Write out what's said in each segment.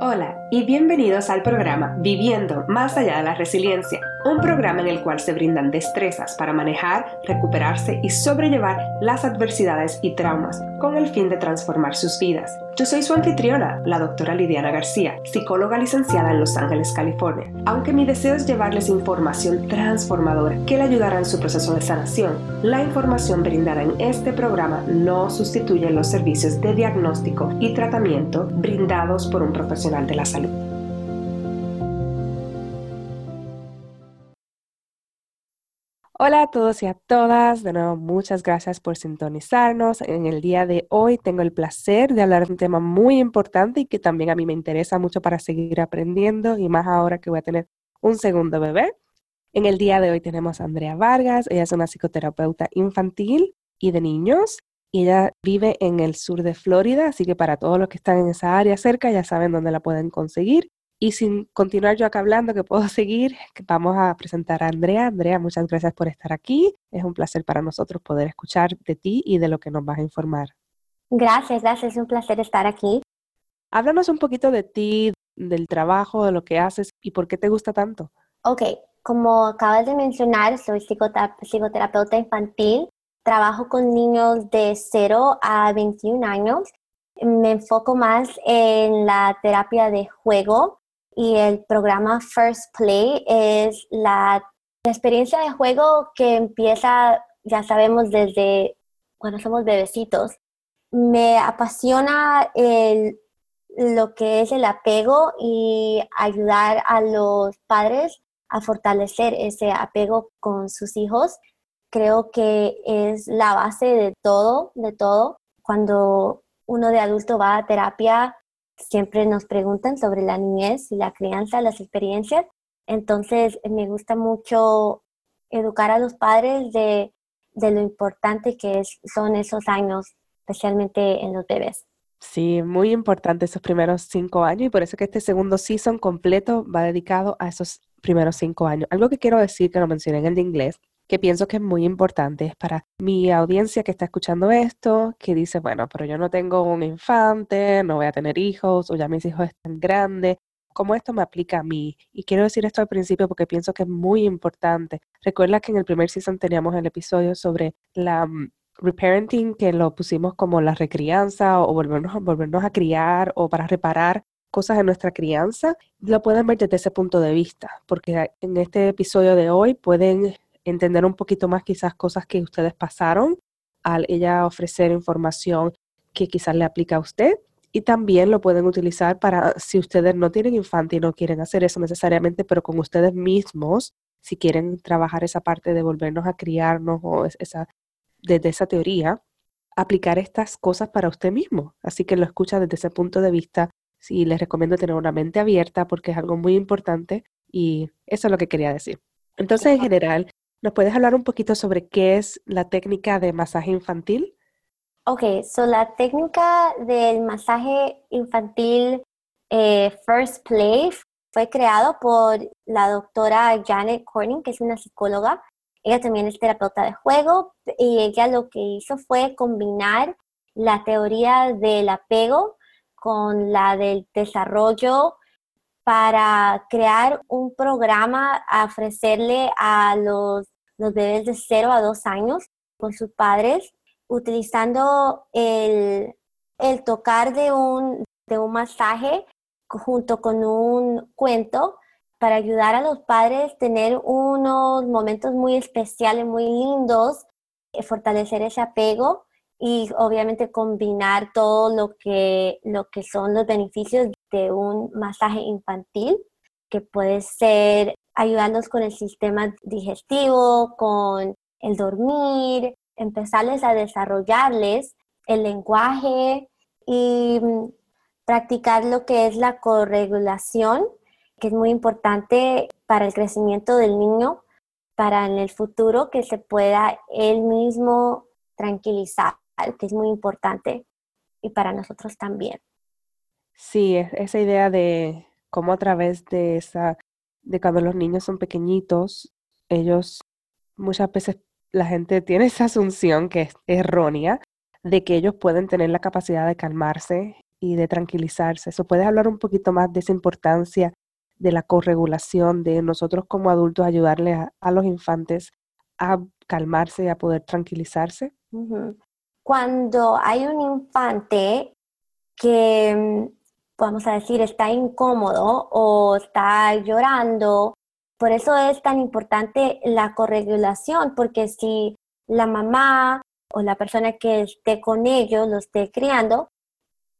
Hola y bienvenidos al programa Viviendo más allá de la resiliencia, un programa en el cual se brindan destrezas para manejar, recuperarse y sobrellevar las adversidades y traumas con el fin de transformar sus vidas. Yo soy su anfitriona, la doctora Lidiana García, psicóloga licenciada en Los Ángeles, California. Aunque mi deseo es llevarles información transformadora que le ayudará en su proceso de sanación, la información brindada en este programa no sustituye los servicios de diagnóstico y tratamiento brindados por un profesional de la salud. Hola a todos y a todas, de nuevo muchas gracias por sintonizarnos. En el día de hoy tengo el placer de hablar de un tema muy importante y que también a mí me interesa mucho para seguir aprendiendo y más ahora que voy a tener un segundo bebé. En el día de hoy tenemos a Andrea Vargas, ella es una psicoterapeuta infantil y de niños y ella vive en el sur de Florida, así que para todos los que están en esa área cerca ya saben dónde la pueden conseguir. Y sin continuar yo acá hablando, que puedo seguir, vamos a presentar a Andrea. Andrea, muchas gracias por estar aquí. Es un placer para nosotros poder escuchar de ti y de lo que nos vas a informar. Gracias, gracias. Es un placer estar aquí. Háblanos un poquito de ti, del trabajo, de lo que haces y por qué te gusta tanto. Ok, como acabas de mencionar, soy psicoterapeuta infantil. Trabajo con niños de 0 a 21 años. Me enfoco más en la terapia de juego y el programa First Play es la, experiencia de juego que empieza, ya sabemos, desde cuando somos bebecitos. Me apasiona lo que es el apego y ayudar a los padres a fortalecer ese apego con sus hijos. Creo que es la base de todo, de todo. Cuando uno de adulto va a terapia, siempre nos preguntan sobre la niñez y la crianza, las experiencias. Entonces, me gusta mucho educar a los padres de, lo importante que son esos años, especialmente en los bebés. Sí, muy importante esos primeros cinco años y por eso que este segundo season completo va dedicado a esos primeros cinco años. Algo que quiero decir que lo mencioné en el de inglés que pienso que es muy importante es para mi audiencia que está escuchando esto, que dice, bueno, pero yo no tengo un infante, no voy a tener hijos, o ya mis hijos están grandes, ¿cómo esto me aplica a mí? Y quiero decir esto al principio porque pienso que es muy importante. Recuerda que en el primer season teníamos el episodio sobre la mm, reparenting, que lo pusimos como la recrianza o volvernos, volvernos a criar o para reparar cosas en nuestra crianza, lo pueden ver desde ese punto de vista, porque en este episodio de hoy pueden entender un poquito más quizás cosas que ustedes pasaron al ella ofrecer información que quizás le aplica a usted. Y también lo pueden utilizar para si ustedes no tienen infante y no quieren hacer eso necesariamente, pero con ustedes mismos, si quieren trabajar esa parte de volvernos a criarnos o esa, desde esa teoría, aplicar estas cosas para usted mismo. Así que lo escucha desde ese punto de vista. Sí, les recomiendo tener una mente abierta porque es algo muy importante y eso es lo que quería decir. Entonces, en general, ¿Nos puedes hablar un poquito sobre qué es la técnica de masaje infantil? Ok, so la técnica del masaje infantil eh, First Play fue creado por la doctora Janet Corning, que es una psicóloga. Ella también es terapeuta de juego y ella lo que hizo fue combinar la teoría del apego con la del desarrollo para crear un programa a ofrecerle a los los bebés de 0 a 2 años con sus padres, utilizando el, tocar de un, de un masaje junto con un cuento para ayudar a los padres a tener unos momentos muy especiales, muy lindos, eh, fortalecer ese apego y obviamente combinar todo lo que, lo que son los beneficios de un masaje infantil, que puede ser ayudarlos con el sistema digestivo, con el dormir, empezarles a desarrollarles el lenguaje y mm, practicar lo que es la corregulación, que es muy importante para el crecimiento del niño, para en el futuro que se pueda él mismo tranquilizar, que es muy importante y para nosotros también. Sí, esa idea de cómo a través de esa de cuando los niños son pequeñitos, ellos muchas veces la gente tiene esa asunción que es errónea de que ellos pueden tener la capacidad de calmarse y de tranquilizarse. ¿Eso puedes hablar un poquito más de esa importancia de la corregulación, de nosotros como adultos ayudarle a, los infantes a calmarse y a poder tranquilizarse? Cuando hay un infante que, mm, vamos a decir, está incómodo o está llorando, por eso es tan importante la corregulación, porque si la mamá o la persona que esté con ellos, lo esté criando,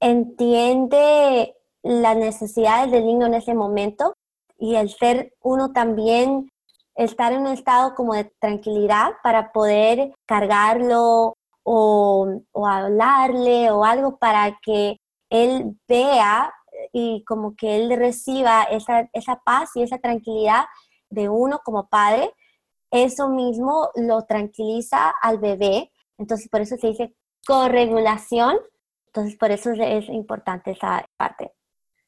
entiende las necesidades del niño en ese momento y el ser uno también estar en un estado como de tranquilidad para poder cargarlo o, hablarle o algo para que él vea y como que él reciba esa, esa paz y esa tranquilidad de uno como padre, eso mismo lo tranquiliza al bebé. Entonces, por eso se dice corregulación. Entonces, por eso es importante esa parte.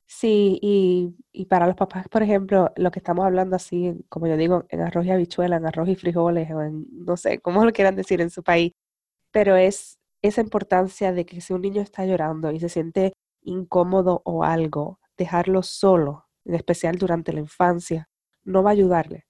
Sí, y, y, para los papás, por ejemplo, lo que estamos hablando así, como yo digo, en arroz y habichuela, en arroz y frijoles, o en, no sé, cómo lo quieran decir en su país, pero es esa importancia de que si un niño está llorando y se siente incómodo o algo, dejarlo solo, en especial durante la infancia, no va a ayudarle.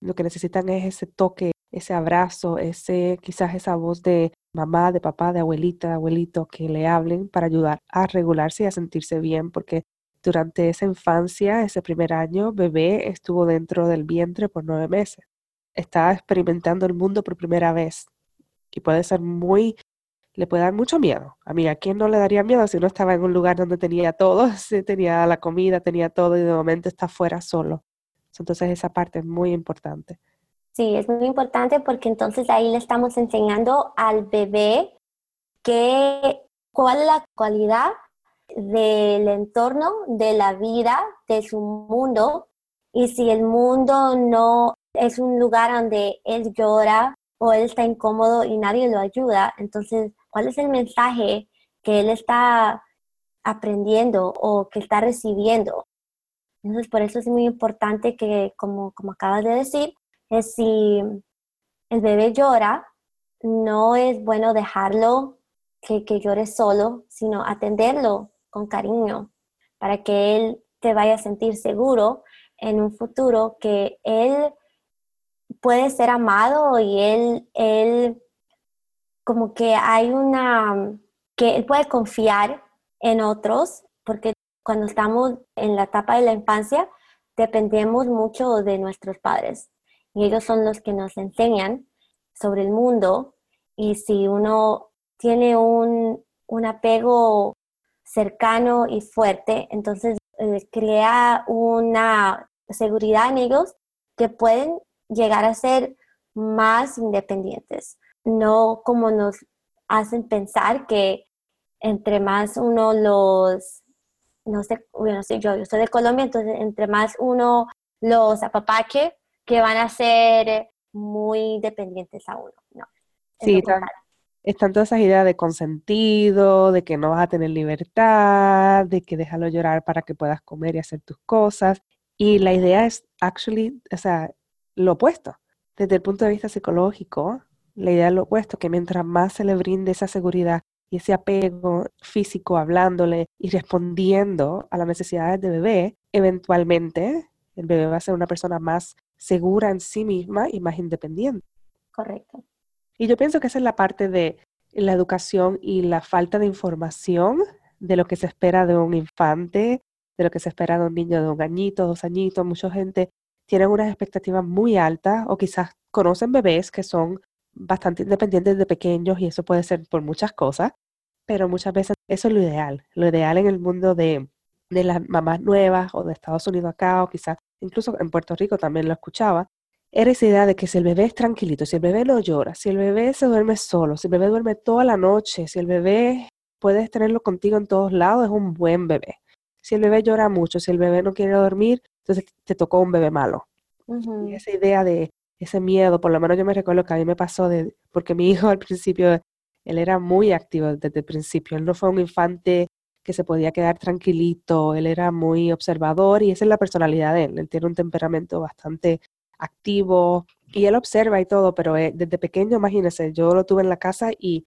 Lo que necesitan es ese toque, ese abrazo, ese quizás esa voz de mamá, de papá, de abuelita, de abuelito que le hablen para ayudar a regularse y a sentirse bien, porque durante esa infancia, ese primer año, bebé estuvo dentro del vientre por nueve meses. Está experimentando el mundo por primera vez y puede ser muy, le puede dar mucho miedo. A mí, ¿a quién no le daría miedo si uno estaba en un lugar donde tenía todo, tenía la comida, tenía todo y de momento está fuera solo? Entonces esa parte es muy importante. Sí, es muy importante porque entonces ahí le estamos enseñando al bebé que, cuál es la cualidad del entorno, de la vida, de su mundo. Y si el mundo no es un lugar donde él llora o él está incómodo y nadie lo ayuda, entonces, ¿cuál es el mensaje que él está aprendiendo o que está recibiendo? Entonces, por eso es muy importante que, como, como acabas de decir, es si el bebé llora, no es bueno dejarlo que, que llore solo, sino atenderlo con cariño para que él te vaya a sentir seguro en un futuro que él puede ser amado y él, él como que hay una, que él puede confiar en otros, porque cuando estamos en la etapa de la infancia, dependemos mucho de nuestros padres. Y ellos son los que nos enseñan sobre el mundo. Y si uno tiene un, apego cercano y fuerte, entonces eh, crea una seguridad en ellos que pueden llegar a ser más independientes, no como nos hacen pensar que entre más uno los no sé, bueno, sé yo, yo soy de Colombia, entonces entre más uno los apapache, que van a ser muy dependientes a uno, ¿no? Sí, están, todas esas ideas de consentido, de que no vas a tener libertad, de que déjalo llorar para que puedas comer y hacer tus cosas. Y la idea es, actually, o sea, lo opuesto. Desde el punto de vista psicológico, la idea es lo opuesto, que mientras más se le brinde esa seguridad y ese apego físico hablándole y respondiendo a las necesidades del bebé, eventualmente el bebé va a ser una persona más segura en sí misma y más independiente. Correcto. Y yo pienso que esa es la parte de la educación y la falta de información de lo que se espera de un infante, de lo que se espera de un niño de un añito, dos añitos. Mucha gente tiene unas expectativas muy altas o quizás conocen bebés que son bastante independientes de pequeños y eso puede ser por muchas cosas, pero muchas veces eso es lo ideal. Lo ideal en el mundo de, de las mamás nuevas o de Estados Unidos acá o quizás incluso en Puerto Rico también lo escuchaba, era esa idea de que si el bebé es tranquilito, si el bebé no llora, si el bebé se duerme solo, si el bebé duerme toda la noche, si el bebé puedes tenerlo contigo en todos lados, es un buen bebé. Si el bebé llora mucho, si el bebé no quiere dormir, entonces te tocó un bebé malo. Y esa idea de ese miedo, por lo menos yo me recuerdo que a mí me pasó de, porque mi hijo al principio, él era muy activo desde el principio, él no fue un infante que se podía quedar tranquilito, él era muy observador y esa es la personalidad de él, él tiene un temperamento bastante activo y él observa y todo, pero eh, desde pequeño, imagínense, yo lo tuve en la casa y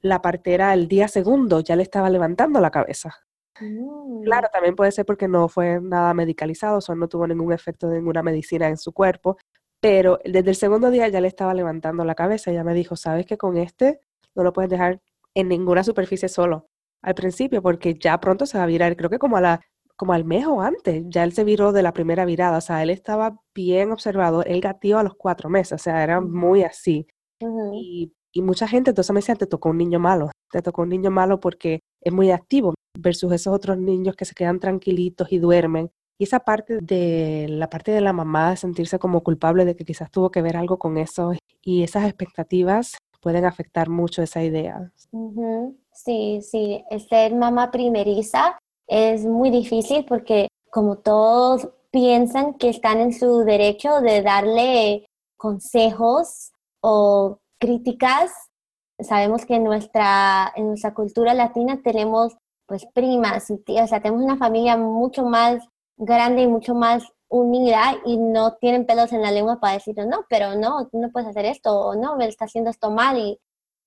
la partera el día segundo ya le estaba levantando la cabeza. Claro, mm. también puede ser porque no fue nada medicalizado, o sea, no tuvo ningún efecto de ninguna medicina en su cuerpo, pero desde el segundo día ya le estaba levantando la cabeza. Ella me dijo, sabes que con este no lo puedes dejar en ninguna superficie solo al principio, porque ya pronto se va a virar. Creo que como a la como al mes o antes, ya él se viró de la primera virada, o sea, él estaba bien observado, él gatillo a los cuatro meses, o sea, era muy así. y, y, mucha gente entonces me decía, te tocó un niño malo, te tocó un niño malo porque es muy activo versus esos otros niños que se quedan tranquilitos y duermen. Y esa parte de la parte de la mamá sentirse como culpable de que quizás tuvo que ver algo con eso y esas expectativas pueden afectar mucho esa idea. Sí, sí, ser mamá primeriza es muy difícil porque como todos piensan que están en su derecho de darle consejos o críticas, sabemos que en nuestra, en nuestra cultura latina tenemos pues primas y tías, o sea, tenemos una familia mucho más grande y mucho más unida y no tienen pelos en la lengua para decir, no, pero no, no puedes hacer esto, o no, me está haciendo esto mal, y,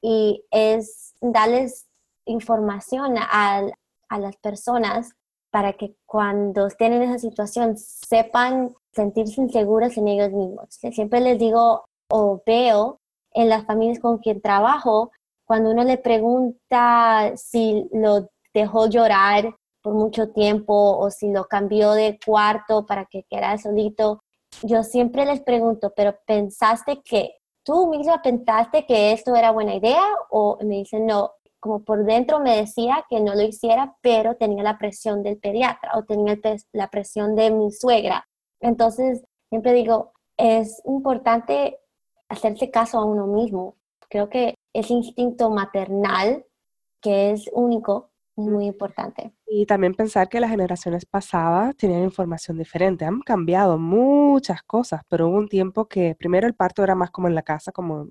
y es darles información a, a las personas para que cuando estén en esa situación sepan sentirse inseguras en ellos mismos. Siempre les digo o veo en las familias con quien trabajo, cuando uno le pregunta si lo dejó llorar por mucho tiempo o si lo cambió de cuarto para que quedara solito. Yo siempre les pregunto, pero ¿pensaste que tú misma pensaste que esto era buena idea? O me dicen, no, como por dentro me decía que no lo hiciera, pero tenía la presión del pediatra o tenía la presión de mi suegra. Entonces, siempre digo, es importante hacerse caso a uno mismo. Creo que ese instinto maternal, que es único, muy importante. Y también pensar que las generaciones pasadas tenían información diferente. Han cambiado muchas cosas, pero hubo un tiempo que primero el parto era más como en la casa, como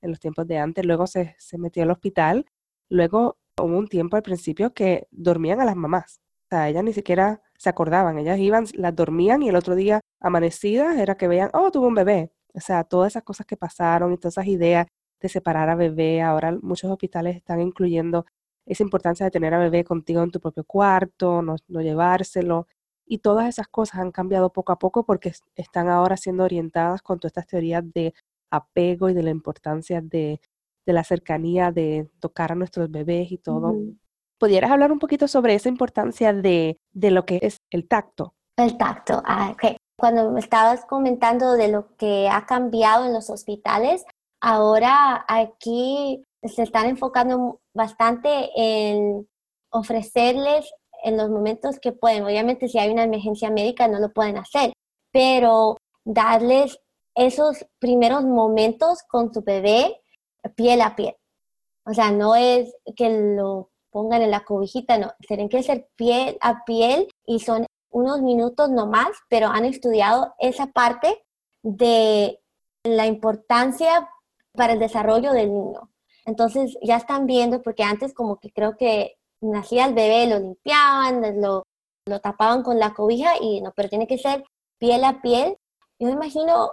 en los tiempos de antes, luego se, se metió al hospital, luego hubo un tiempo al principio que dormían a las mamás. O sea, ellas ni siquiera se acordaban, ellas iban, las dormían y el otro día amanecidas era que veían, oh, tuvo un bebé. O sea, todas esas cosas que pasaron y todas esas ideas de separar a bebé, ahora muchos hospitales están incluyendo esa importancia de tener a bebé contigo en tu propio cuarto, no, llevárselo. Y todas esas cosas han cambiado poco a poco porque están ahora siendo orientadas con todas estas teorías de apego y de la importancia de, la cercanía, de tocar a nuestros bebés y todo. ¿Pudieras hablar un poquito sobre esa importancia de, de lo que es el tacto? El tacto, ah, ok. Cuando me estabas comentando de lo que ha cambiado en los hospitales, ahora aquí se están enfocando bastante en ofrecerles en los momentos que pueden. Obviamente si hay una emergencia médica no lo pueden hacer, pero darles esos primeros momentos con su bebé piel a piel. O sea, no es que lo pongan en la cobijita, no, tienen que ser piel a piel y son unos minutos nomás, pero han estudiado esa parte de la importancia para el desarrollo del niño. Entonces ya están viendo, porque antes como que creo que nacía el bebé, lo limpiaban, lo, lo tapaban con la cobija y no, pero tiene que ser piel a piel. Yo me imagino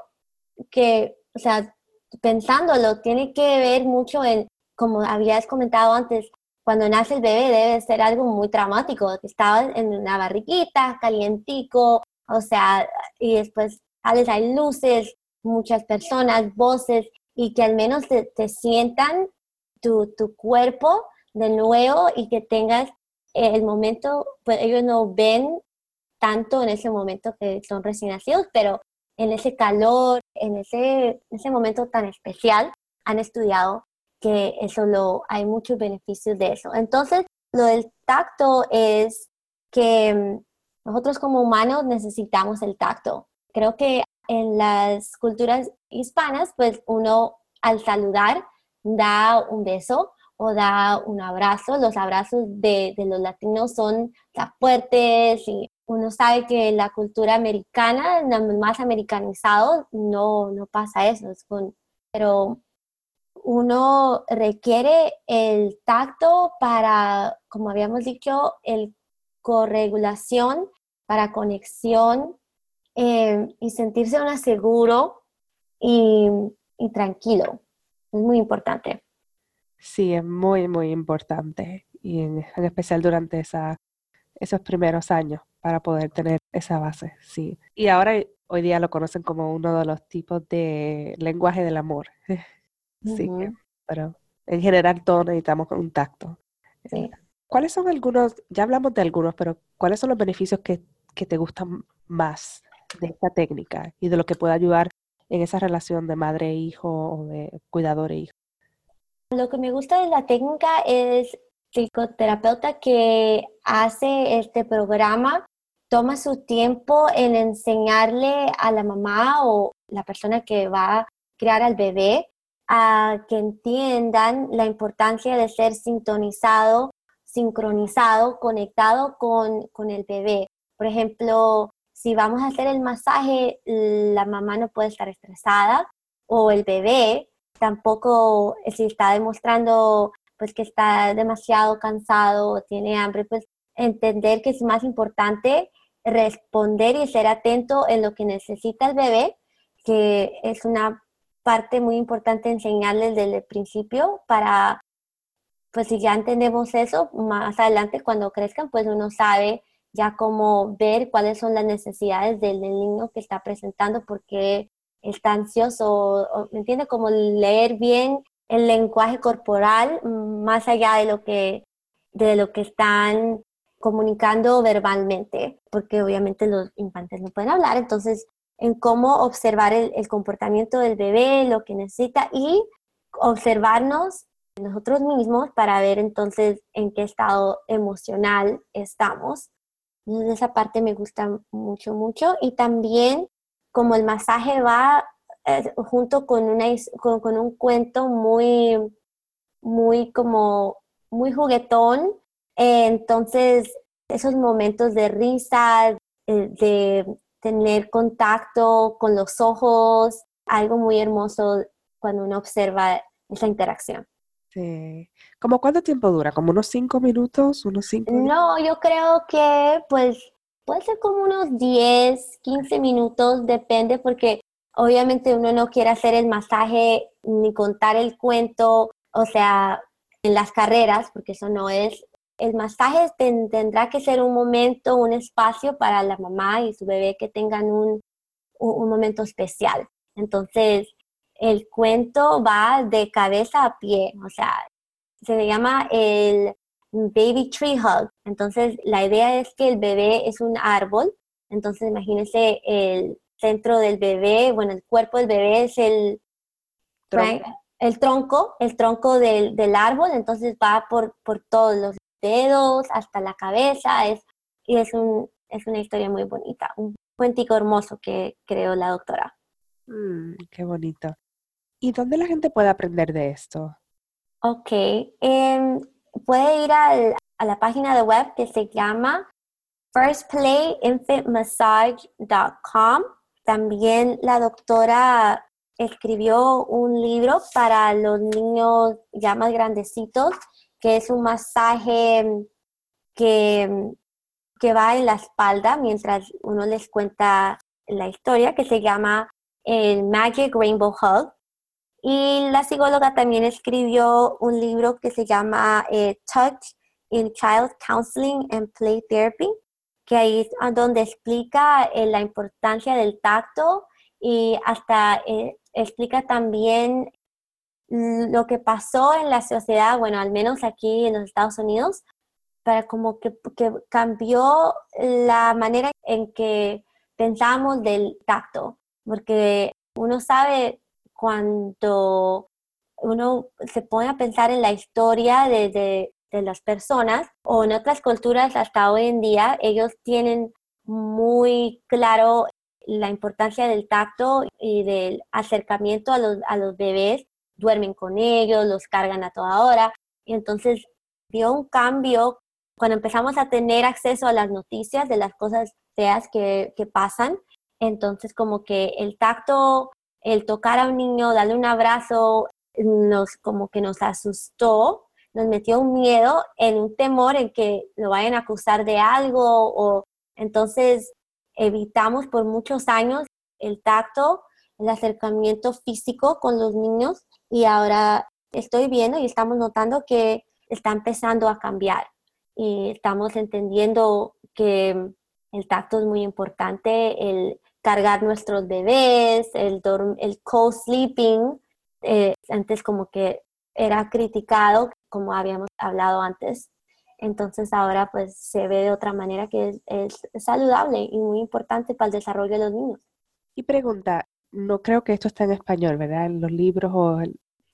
que, o sea, pensándolo, tiene que ver mucho en, como habías comentado antes, cuando nace el bebé debe ser algo muy traumático, que estaba en una barriguita, calientico, o sea, y después sales, hay luces, muchas personas, voces, y que al menos te, te sientan tu, tu cuerpo de nuevo y que tengas el momento, pues ellos no ven tanto en ese momento que son recién nacidos, pero en ese calor, en ese, ese momento tan especial, han estudiado que eso lo, hay muchos beneficios de eso. Entonces, lo del tacto es que mm, nosotros como humanos necesitamos el tacto. Creo que en las culturas hispanas, pues uno al saludar da un beso o da un abrazo. Los abrazos de, los latinos son fuertes y uno sabe que la cultura americana, más americanizado, no, no pasa eso. pero uno requiere el tacto para, como habíamos dicho, el corregulación, para conexión eh, y sentirse uno seguro y tranquilo. Es muy importante. Sí, es muy, muy importante y en, especial durante esa, esos primeros años para poder tener esa base, sí. Y ahora hoy día lo conocen como uno de los tipos de lenguaje del amor. sí, pero en general todos necesitamos un tacto. Sí. ¿Cuáles son algunos, ya hablamos de algunos, pero cuáles son los beneficios que, que te gustan más de esta técnica y de lo que puede ayudar en esa relación de madre-hijo o de cuidador-hijo? Lo que me gusta de la técnica es el psicoterapeuta que hace este programa toma su tiempo en enseñarle a la mamá o la persona que va a criar al bebé a que entiendan la importancia de ser sintonizado, sincronizado, conectado con, con el bebé. Por ejemplo, si vamos a hacer el masaje, la mamá no puede estar estresada o el bebé tampoco si está demostrando pues que está demasiado cansado o tiene hambre, pues entender que es más importante responder y ser atento en lo que necesita el bebé, que es una parte muy importante enseñarles desde el principio para, pues si ya entendemos eso, más adelante cuando crezcan, pues uno sabe ya cómo ver cuáles son las necesidades del, niño que está presentando, porque está ansioso, ¿me entiende? Como leer bien el lenguaje corporal más allá de lo que, de lo que están comunicando verbalmente, porque obviamente los infantes no pueden hablar, entonces en cómo observar el comportamiento del bebé, lo que necesita y observarnos nosotros mismos para ver entonces en qué estado emocional estamos. Entonces esa parte me gusta mucho, mucho. Y también como el masaje va eh, junto con, una, con, un cuento muy, muy como, muy juguetón, eh, entonces esos momentos de risa, eh, de tener contacto con los ojos, algo muy hermoso cuando uno observa esa interacción. Sí. ¿Cómo cuánto tiempo dura? ¿Como unos cinco minutos? ¿Unos cinco No, yo creo que pues puede ser como unos 10, 15 minutos, depende, porque obviamente uno no quiere hacer el masaje ni contar el cuento, o sea, en las carreras, porque eso no es. El masaje tendrá que ser un momento, un espacio para la mamá y su bebé que tengan un, un momento especial. Entonces, el cuento va de cabeza a pie, o sea, se le llama el baby tree hug. Entonces, la idea es que el bebé es un árbol. Entonces, imagínense el centro del bebé, bueno, el cuerpo del bebé es el tronco, el tronco, el tronco del, del árbol. Entonces, va por, por todos los dedos hasta la cabeza. Es, y es, un, es una historia muy bonita, un cuentico hermoso que creó la doctora. Mm, qué bonito. ¿Y dónde la gente puede aprender de esto? Ok, eh, puede ir a la página de web que se llama firstplayinfantmassage.com. También la doctora escribió un libro para los niños ya más grandecitos, que es un masaje que, que va en la espalda mientras uno les cuenta la historia, que se llama el Magic Rainbow Hug. Y la psicóloga también escribió un libro que se llama eh, Touch in Child Counseling and Play Therapy, que ahí es donde explica eh, la importancia del tacto y hasta eh, explica también lo que pasó en la sociedad, bueno, al menos aquí en los Estados Unidos, para como que, que cambió la manera en que pensamos del tacto, porque uno sabe cuando uno se pone a pensar en la historia de, las personas o en otras culturas hasta hoy en día, ellos tienen muy claro la importancia del tacto y del acercamiento a los, a los bebés, duermen con ellos, los cargan a toda hora. Y entonces dio un cambio cuando empezamos a tener acceso a las noticias de las cosas feas que, que pasan. Entonces como que el tacto el tocar a un niño, darle un abrazo, nos como que nos asustó, nos metió un miedo, en un temor en que lo vayan a acusar de algo o entonces evitamos por muchos años el tacto, el acercamiento físico con los niños y ahora estoy viendo y estamos notando que está empezando a cambiar. Y estamos entendiendo que el tacto es muy importante, el cargar nuestros bebés, el, el co-sleeping, eh, antes como que era criticado, como habíamos hablado antes. Entonces ahora pues se ve de otra manera que es, saludable y muy importante para el desarrollo de los niños. Y pregunta, no creo que esto está en español, ¿verdad? En los libros o...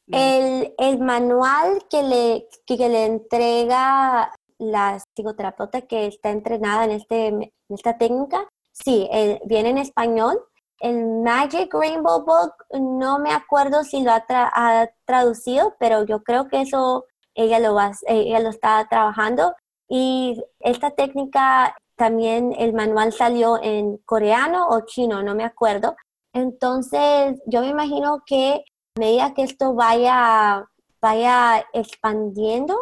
El, el, manual que le, que, le entrega la psicoterapeuta que está entrenada en, este, en esta técnica, sí, eh, viene en español. El Magic Rainbow Book, no me acuerdo si lo ha, traducido, pero yo creo que eso ella lo, va, ella lo está trabajando. Y esta técnica también el manual salió en coreano o chino, no me acuerdo. Entonces, yo me imagino que a medida que esto vaya, vaya expandiendo,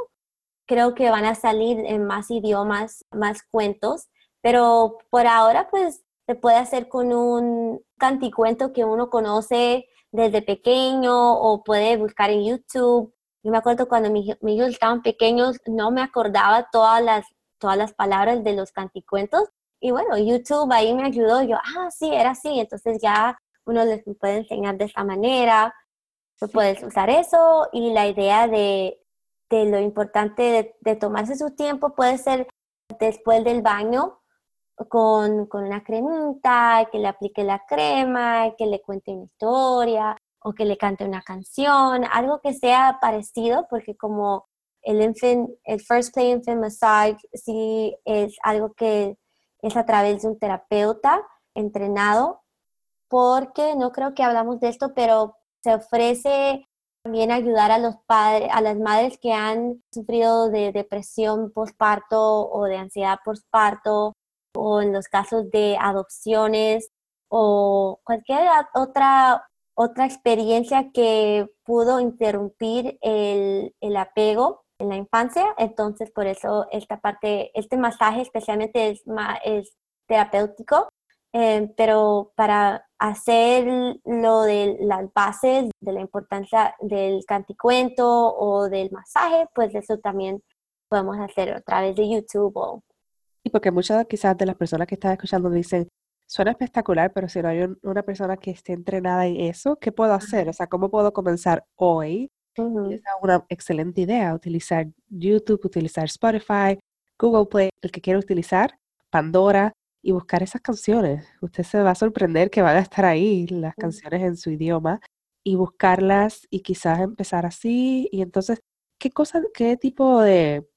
creo que van a salir en más idiomas, más cuentos, pero por ahora pues se puede hacer con un canticuento que uno conoce desde pequeño o puede buscar en YouTube. Yo me acuerdo cuando mis, hijos estaban pequeños, no me acordaba todas las, todas las palabras de los canticuentos. Y bueno, YouTube ahí me ayudó. Yo, ah, sí, era así. Entonces ya uno les puede enseñar de esta manera. Puedes usar eso y la idea de de lo importante de, tomarse su tiempo puede ser después del baño con, una cremita, que le aplique la crema, que le cuente una historia o que le cante una canción, algo que sea parecido, porque como el, el First Play Infant Massage sí es algo que es a través de un terapeuta entrenado, porque no creo que hablamos de esto, pero se ofrece también ayudar a los padres, a las madres que han sufrido de depresión postparto o de ansiedad postparto o en los casos de adopciones o cualquier otra otra experiencia que pudo interrumpir el, el apego en la infancia. Entonces, por eso esta parte, este masaje especialmente es, es terapéutico eh, pero para hacer lo de las bases de la importancia del canticuento o del masaje, pues eso también podemos hacer a través de YouTube. O... Y porque muchas quizás de las personas que están escuchando dicen, suena espectacular, pero si no hay una persona que esté entrenada en eso, ¿qué puedo hacer? O sea, ¿cómo puedo comenzar hoy? Es una excelente idea, utilizar YouTube, utilizar Spotify, Google Play, el que quiera utilizar, Pandora, y buscar esas canciones. Usted se va a sorprender que van a estar ahí las canciones en su idioma y buscarlas y quizás empezar así. Y entonces, ¿qué cosa, qué tipo de,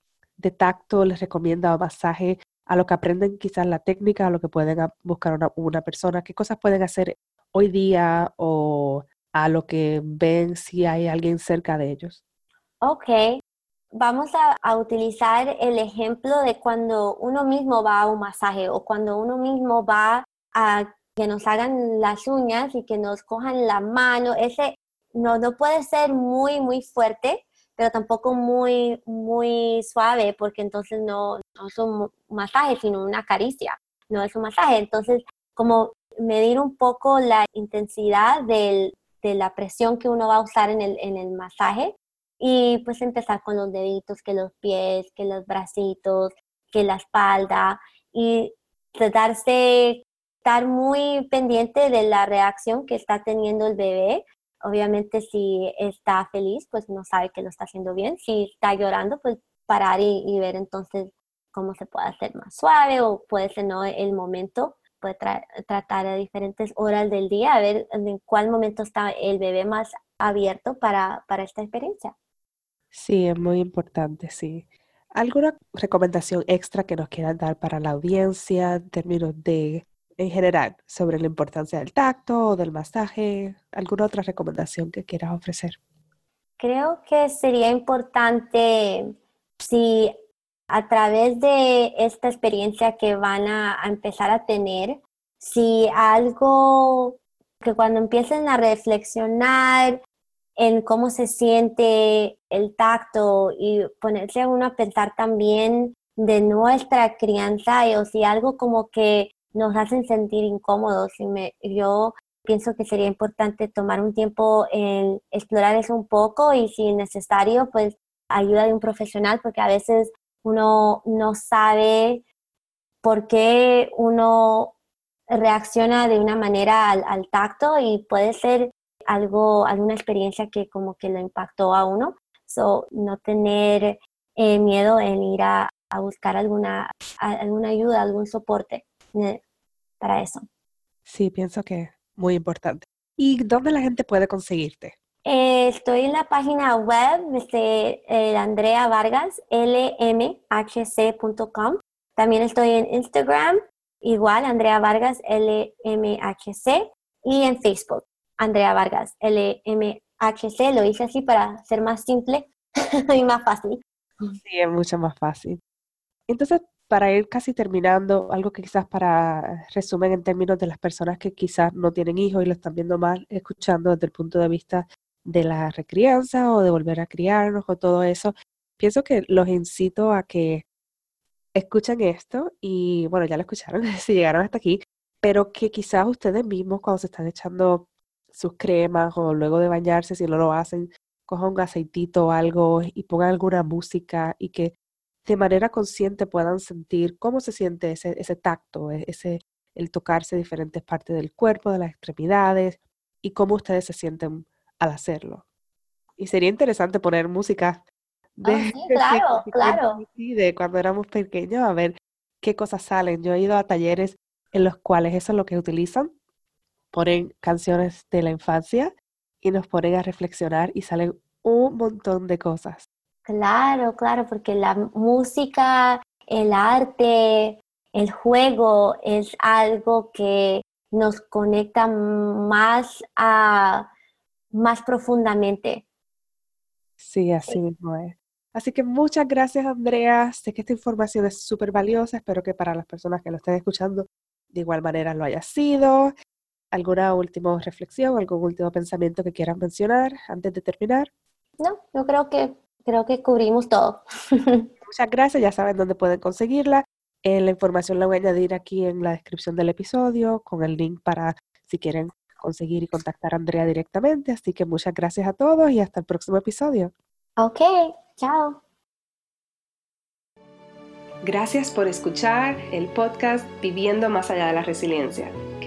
tacto les recomienda o masaje a lo que aprenden quizás la técnica, a lo que pueden buscar una, una persona? ¿Qué cosas pueden hacer hoy día o a lo que ven si hay alguien cerca de ellos? Ok, Vamos a, utilizar el ejemplo de cuando uno mismo va a un masaje o cuando uno mismo va a que nos hagan las uñas y que nos cojan la mano. Ese no, no puede ser muy, muy fuerte, pero tampoco muy, muy suave, porque entonces no, no es un masaje, sino una caricia, no es un masaje. Entonces, como medir un poco la intensidad de la presión que uno va a usar en el, en el masaje y pues empezar con los deditos, que los pies, que los bracitos, que la espalda y tratarse, estar muy pendiente de la reacción que está teniendo el bebé. Obviamente si está feliz, pues no sabe que lo está haciendo bien. Si está llorando, pues parar y, ver entonces cómo se puede hacer más suave o puede ser no el momento puede tratar a diferentes horas del día, a ver en cuál momento está el bebé más abierto para, para esta experiencia. Sí, es muy importante, sí. ¿Alguna recomendación extra que nos quieran dar para la audiencia en términos de, en general, sobre la importancia del tacto o del masaje? ¿Alguna otra recomendación que quieras ofrecer? Creo que sería importante si a través de esta experiencia que van a, a empezar a tener, si algo que cuando empiecen a reflexionar en cómo se siente el tacto y ponerse a uno a pensar también de nuestra crianza o si algo como que nos hacen sentir incómodos. Y me, yo pienso que sería importante tomar un tiempo en explorar eso un poco y si es necesario, pues ayuda de un profesional, porque a veces uno no sabe por qué uno reacciona de una manera al, tacto y puede ser algo, alguna experiencia que como que lo impactó a uno. So, no tener eh, miedo en ir a, buscar alguna, alguna ayuda, algún soporte eh, para eso. Sí, pienso que es muy importante. ¿Y dónde la gente puede conseguirte? Eh, estoy en la página web de Andrea Vargas, lmhc.com. También estoy en Instagram, igual Andrea Vargas, lmhc, y en Facebook, Andrea Vargas, lmhc. Lo hice así para ser más simple y más fácil. Sí, es mucho más fácil. Entonces, para ir casi terminando, algo que quizás para resumen en términos de las personas que quizás no tienen hijos y lo están viendo mal, escuchando desde el punto de vista de la recrianza o de volver a criarnos o todo eso, pienso que los incito a que escuchen esto y bueno, ya lo escucharon si llegaron hasta aquí, pero que quizás ustedes mismos cuando se están echando sus cremas o luego de bañarse, si no lo hacen, cojan un aceitito o algo y pongan alguna música y que de manera consciente puedan sentir cómo se siente ese, ese tacto, e, ese, el tocarse diferentes partes del cuerpo, de las extremidades y cómo ustedes se sienten al hacerlo. Y sería interesante poner música de, oh, sí, claro, claro. de cuando éramos pequeños a ver qué cosas salen. Yo he ido a talleres en los cuales eso es lo que utilizan. Ponen canciones de la infancia y nos ponen a reflexionar y salen un montón de cosas. Claro, claro, porque la música, el arte, el juego es algo que nos conecta más a más profundamente. Sí, así mismo es. Así que muchas gracias, Andrea. Sé que esta información es súper valiosa. Espero que para las personas que lo estén escuchando de igual manera lo haya sido. ¿Alguna última reflexión, algún último pensamiento que quieran mencionar antes de terminar? No, yo creo que creo que cubrimos todo. Muchas gracias, ya saben dónde pueden conseguirla. Eh, la información la voy a añadir aquí en la descripción del episodio con el link para si quieren conseguir y contactar a Andrea directamente. Así que muchas gracias a todos y hasta el próximo episodio. Ok, chao. Gracias por escuchar el podcast Viviendo más allá de la resiliencia.